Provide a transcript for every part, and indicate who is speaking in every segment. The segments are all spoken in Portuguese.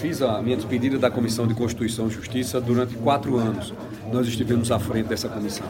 Speaker 1: Fiz a minha despedida da Comissão de Constituição e Justiça durante quatro anos. Nós estivemos à frente dessa comissão.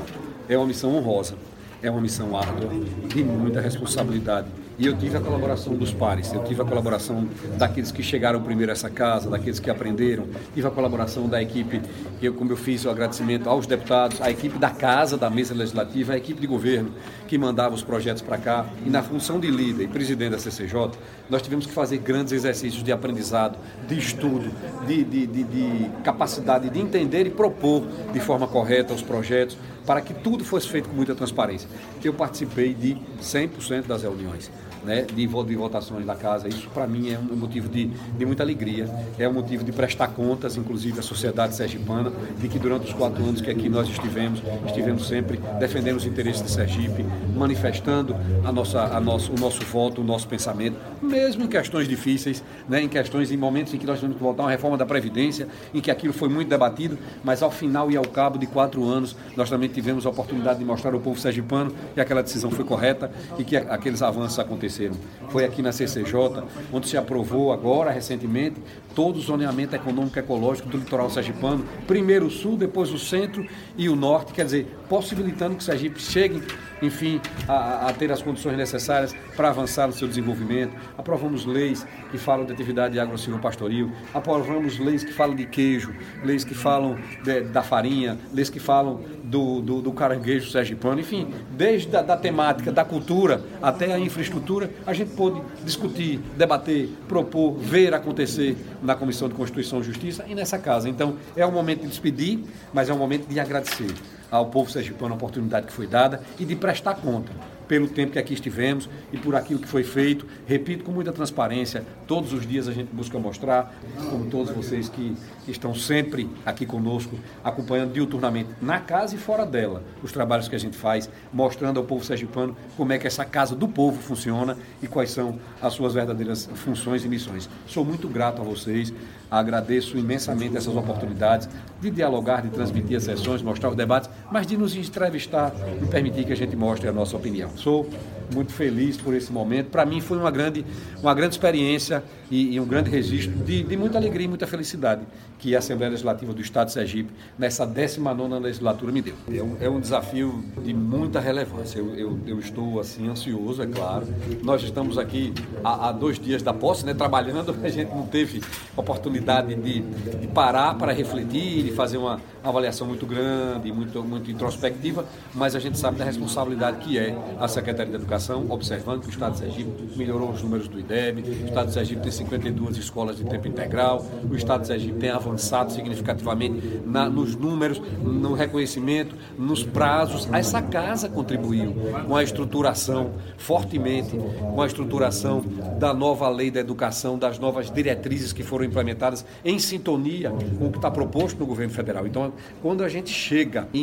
Speaker 1: É uma missão honrosa, é uma missão árdua, de muita responsabilidade e eu tive a colaboração dos pares, eu tive a colaboração daqueles que chegaram primeiro a essa casa, daqueles que aprenderam, tive a colaboração da equipe, eu, como eu fiz o agradecimento aos deputados, a equipe da casa, da mesa legislativa, a equipe de governo que mandava os projetos para cá. E na função de líder e presidente da CCJ, nós tivemos que fazer grandes exercícios de aprendizado, de estudo, de, de, de, de capacidade de entender e propor de forma correta os projetos, para que tudo fosse feito com muita transparência. Eu participei de 100% das reuniões né, de, de votações da casa. Isso, para mim, é um motivo de, de muita alegria, é um motivo de prestar contas, inclusive, à sociedade sergipana, de que durante os quatro anos que aqui nós estivemos, estivemos sempre defendendo os interesses de Sergipe, manifestando a nossa, a nosso, o nosso voto, o nosso pensamento, mesmo em questões difíceis, né, em questões, em momentos em que nós tivemos que votar uma reforma da Previdência, em que aquilo foi muito debatido, mas ao final e ao cabo de quatro anos, nós também tivemos a oportunidade de mostrar ao povo sergipano que aquela decisão foi correta e que aqueles avanços aconteceram aconteceram. Foi aqui na CCJ, onde se aprovou agora, recentemente, todo o zoneamento econômico ecológico do litoral sergipano, primeiro o sul, depois o centro e o norte, quer dizer, possibilitando que Sergipe chegue, enfim, a, a ter as condições necessárias para avançar no seu desenvolvimento. Aprovamos leis que falam de atividade agro-pastoril, aprovamos leis que falam de queijo, leis que falam de, da farinha, leis que falam do, do, do caranguejo sergipano, enfim, desde a da temática da cultura até a infraestrutura, a gente pôde discutir, debater, propor, ver acontecer na Comissão de Constituição e Justiça e nessa casa. Então, é um momento de despedir, mas é um momento de agradecer ao povo sergipano a oportunidade que foi dada e de prestar conta pelo tempo que aqui estivemos e por aquilo que foi feito. Repito, com muita transparência, todos os dias a gente busca mostrar, como todos vocês que estão sempre aqui conosco, acompanhando diuturnamente, na casa e fora dela, os trabalhos que a gente faz, mostrando ao povo sergipano como é que essa casa do povo funciona e quais são as suas verdadeiras funções e missões. Sou muito grato a vocês, agradeço imensamente essas oportunidades de dialogar, de transmitir as sessões, mostrar os debates, mas de nos entrevistar e permitir que a gente mostre a nossa opinião. Sou muito feliz por esse momento. Para mim foi uma grande, uma grande experiência e, e um grande registro de, de, muita alegria e muita felicidade que a Assembleia Legislativa do Estado de Sergipe, nessa 19 legislatura, me deu. É um, é um, desafio de muita relevância. Eu, eu, eu, estou assim ansioso, é claro. Nós estamos aqui há, há, dois dias da posse, né, trabalhando. A gente não teve oportunidade de, de parar para refletir, de fazer uma avaliação muito grande, muito, muito introspectiva, mas a gente sabe da responsabilidade que é a Secretaria de Educação, observando que o Estado de Sergipe melhorou os números do IDEB, o Estado de Sergipe tem 52 escolas de tempo integral, o Estado de Sergipe tem avançado significativamente na, nos números, no reconhecimento, nos prazos. Essa casa contribuiu com a estruturação, fortemente, com a estruturação da nova lei da educação, das novas diretrizes que foram implementadas em sintonia com o que está proposto no governo federal. Então, quando a gente chega e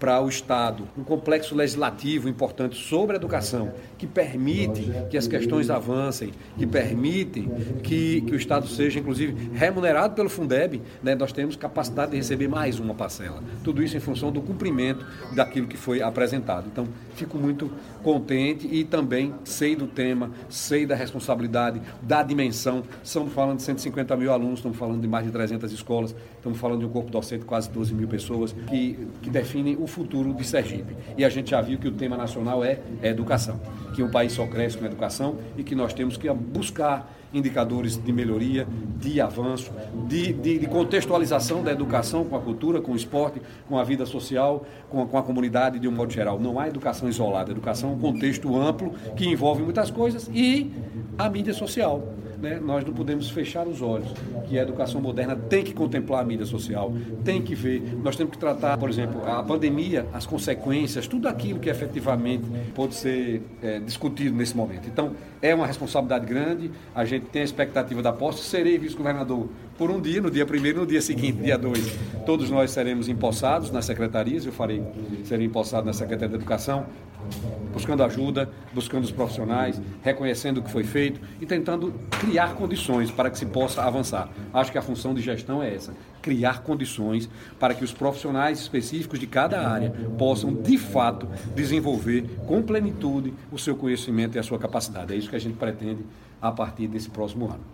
Speaker 1: para o Estado um complexo legislativo importante sobre a educação, que permite que as questões avancem, que permite que, que o Estado seja, inclusive, remunerado pelo Fundeb, né, nós temos capacidade de receber mais uma parcela. Tudo isso em função do cumprimento daquilo que foi apresentado. Então, fico muito contente e também sei do tema, sei da responsabilidade, da dimensão. Estamos falando de 150 mil alunos, estamos falando de mais de 300 escolas, estamos falando de um corpo docente de quase 12 mil pessoas que, que definem o futuro de Sergipe. E a gente já viu que o tema nacional é, educação, que o país só cresce com educação e que nós temos que buscar indicadores de melhoria, de avanço, de, de, de, contextualização da educação com a cultura, com o esporte, com a vida social, com a, com a comunidade de um modo geral. Não há educação isolada, a educação é um contexto amplo que envolve muitas coisas e a mídia social né, nós não podemos fechar os olhos que a educação moderna tem que contemplar a mídia social, tem que ver. Nós temos que tratar, por exemplo, a pandemia, as consequências, tudo aquilo que efetivamente pode ser é, discutido nesse momento. Então, é uma responsabilidade grande, a gente tem a expectativa da posse. Serei vice-governador por um dia, no dia primeiro no dia seguinte, dia dois. Todos nós seremos empossados nas secretarias, eu farei, serei empossado na Secretaria de Educação, buscando ajuda, buscando os profissionais, reconhecendo o que foi feito e tentando criar condições para que se possa avançar. Acho que a função de gestão é essa: criar condições para que os profissionais específicos de cada área possam, de fato, desenvolver com plenitude o seu conhecimento e a sua capacidade. É isso que a gente pretende a partir desse próximo ano.